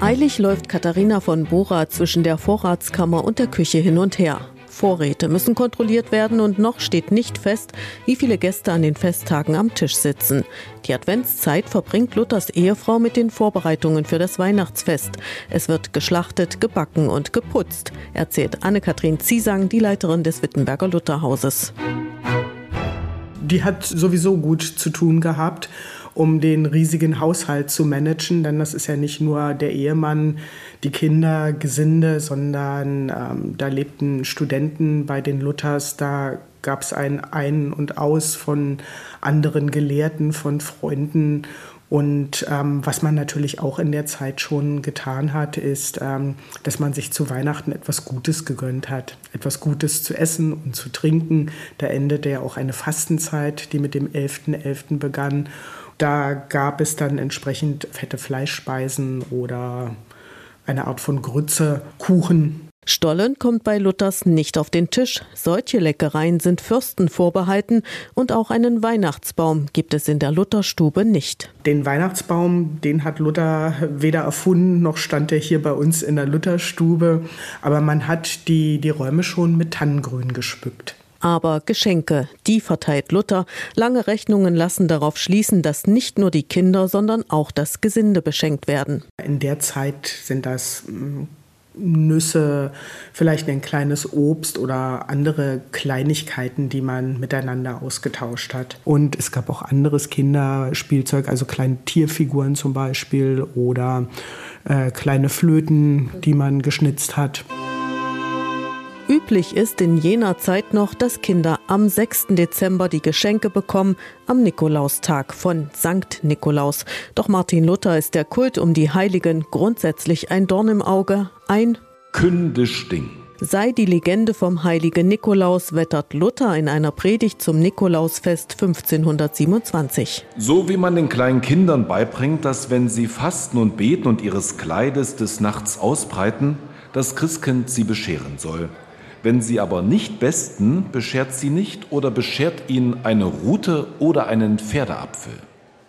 Eilig läuft Katharina von Bora zwischen der Vorratskammer und der Küche hin und her. Vorräte müssen kontrolliert werden und noch steht nicht fest, wie viele Gäste an den Festtagen am Tisch sitzen. Die Adventszeit verbringt Luthers Ehefrau mit den Vorbereitungen für das Weihnachtsfest. Es wird geschlachtet, gebacken und geputzt, erzählt Anne-Kathrin Ziesang, die Leiterin des Wittenberger Lutherhauses. Die hat sowieso gut zu tun gehabt um den riesigen Haushalt zu managen, denn das ist ja nicht nur der Ehemann, die Kinder, Gesinde, sondern ähm, da lebten Studenten bei den Luthers, da gab es ein Ein und Aus von anderen Gelehrten, von Freunden und ähm, was man natürlich auch in der Zeit schon getan hat, ist, ähm, dass man sich zu Weihnachten etwas Gutes gegönnt hat. Etwas Gutes zu essen und zu trinken. Da endete ja auch eine Fastenzeit, die mit dem 11.11. .11. begann. Da gab es dann entsprechend fette Fleischspeisen oder eine Art von Grütze, Kuchen. Stollen kommt bei Luthers nicht auf den Tisch. Solche Leckereien sind Fürsten vorbehalten und auch einen Weihnachtsbaum gibt es in der Lutherstube nicht. Den Weihnachtsbaum, den hat Luther weder erfunden noch stand er hier bei uns in der Lutherstube, aber man hat die, die Räume schon mit Tannengrün geschmückt. Aber Geschenke, die verteilt Luther. Lange Rechnungen lassen darauf schließen, dass nicht nur die Kinder, sondern auch das Gesinde beschenkt werden. In der Zeit sind das Nüsse, vielleicht ein kleines Obst oder andere Kleinigkeiten, die man miteinander ausgetauscht hat. Und es gab auch anderes Kinderspielzeug, also kleine Tierfiguren zum Beispiel oder äh, kleine Flöten, die man geschnitzt hat. Üblich ist in jener Zeit noch, dass Kinder am 6. Dezember die Geschenke bekommen, am Nikolaustag von Sankt Nikolaus. Doch Martin Luther ist der Kult um die Heiligen grundsätzlich ein Dorn im Auge, ein kündisch Ding. Sei die Legende vom heiligen Nikolaus, wettert Luther in einer Predigt zum Nikolausfest 1527. So wie man den kleinen Kindern beibringt, dass wenn sie fasten und beten und ihres Kleides des Nachts ausbreiten, das Christkind sie bescheren soll. Wenn sie aber nicht besten, beschert sie nicht oder beschert ihnen eine Rute oder einen Pferdeapfel.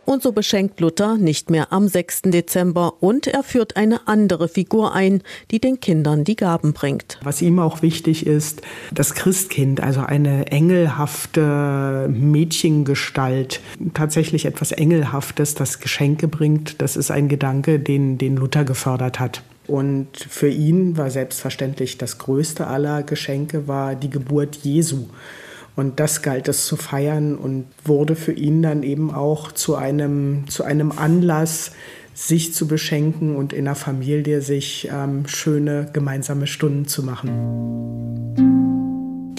Und so beschenkt Luther nicht mehr am 6. Dezember und er führt eine andere Figur ein, die den Kindern die Gaben bringt. Was ihm auch wichtig ist, das Christkind, also eine engelhafte Mädchengestalt, tatsächlich etwas Engelhaftes, das Geschenke bringt, das ist ein Gedanke, den, den Luther gefördert hat. Und für ihn war selbstverständlich das größte aller Geschenke war die Geburt Jesu. Und das galt es zu feiern und wurde für ihn dann eben auch zu einem, zu einem Anlass, sich zu beschenken und in der Familie sich ähm, schöne gemeinsame Stunden zu machen.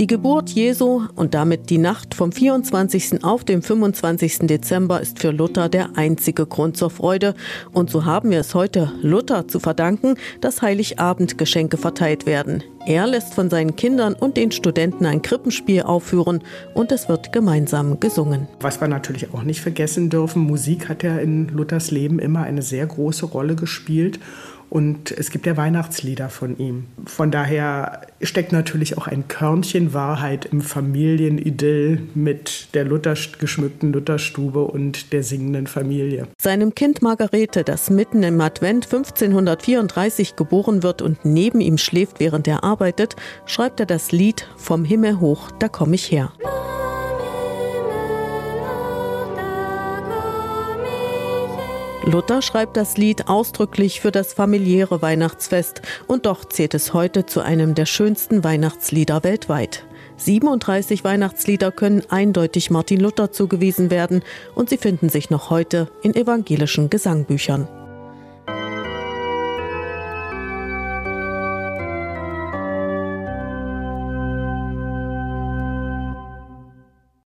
Die Geburt Jesu und damit die Nacht vom 24. auf den 25. Dezember ist für Luther der einzige Grund zur Freude. Und so haben wir es heute Luther zu verdanken, dass Heiligabendgeschenke verteilt werden. Er lässt von seinen Kindern und den Studenten ein Krippenspiel aufführen und es wird gemeinsam gesungen. Was wir natürlich auch nicht vergessen dürfen, Musik hat ja in Luthers Leben immer eine sehr große Rolle gespielt. Und es gibt ja Weihnachtslieder von ihm. Von daher steckt natürlich auch ein Körnchen Wahrheit im Familienidyll mit der Luther geschmückten Lutherstube und der singenden Familie. Seinem Kind Margarete, das mitten im Advent 1534 geboren wird und neben ihm schläft, während er arbeitet, schreibt er das Lied Vom Himmel hoch, da komm ich her. Luther schreibt das Lied ausdrücklich für das familiäre Weihnachtsfest und doch zählt es heute zu einem der schönsten Weihnachtslieder weltweit. 37 Weihnachtslieder können eindeutig Martin Luther zugewiesen werden und sie finden sich noch heute in evangelischen Gesangbüchern.